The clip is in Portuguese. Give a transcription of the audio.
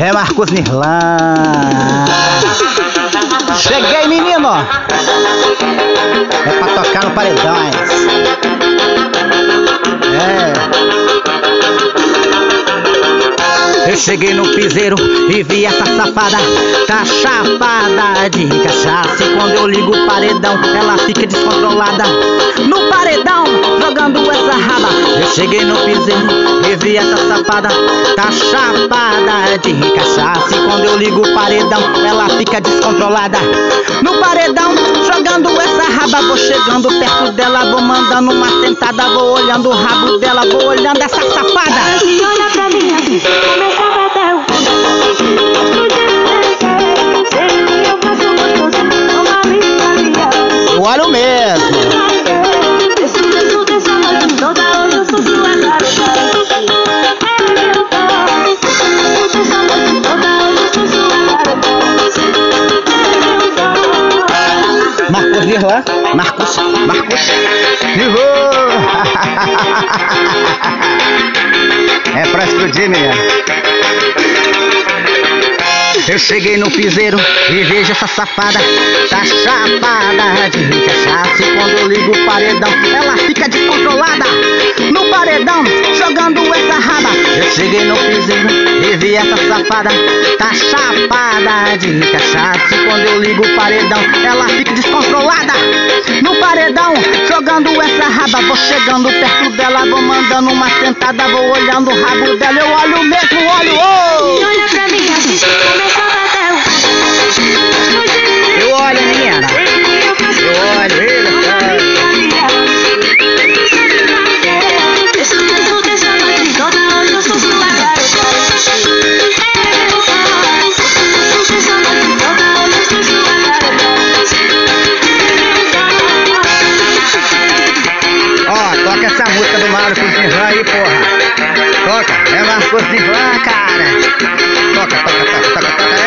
É Marcos Nirlan. Cheguei, menino. É pra tocar no paredões. É. Eu cheguei no piseiro e vi essa safada Tá chapada de cachaça E quando eu ligo o paredão Ela fica descontrolada No paredão, essa raba. Eu cheguei no piseiro e vi essa safada Tá chapada de cachaça. E quando eu ligo o paredão Ela fica descontrolada. No paredão, jogando essa raba. Vou chegando perto dela Vou mandando uma sentada. Vou olhando o rabo dela Vou olhando essa safada. Olha pra mim assim, começava até o fim. Sei que Marcos Nirlan Marcos, Marcos Nirlan É pra explodir, menino Eu cheguei no piseiro e vejo essa safada. Tá chapada de cachaça E quando eu ligo o paredão Ela fica descontrolada. No paredão, jogando essa raba. Eu cheguei no piseiro e vi essa safada. Tá chapada de cachaça E quando eu ligo o paredão Ela fica descontrolada. No paredão, jogando essa raba Vou chegando perto dela, vou mandando uma sentada Vou olhando o rabo dela, eu olho mesmo, olho, E oh! olha pra mim começava cifrar aí, porra. Toca, é Marcos de Vlan, cara. Toca, toca, toca, toca, toca.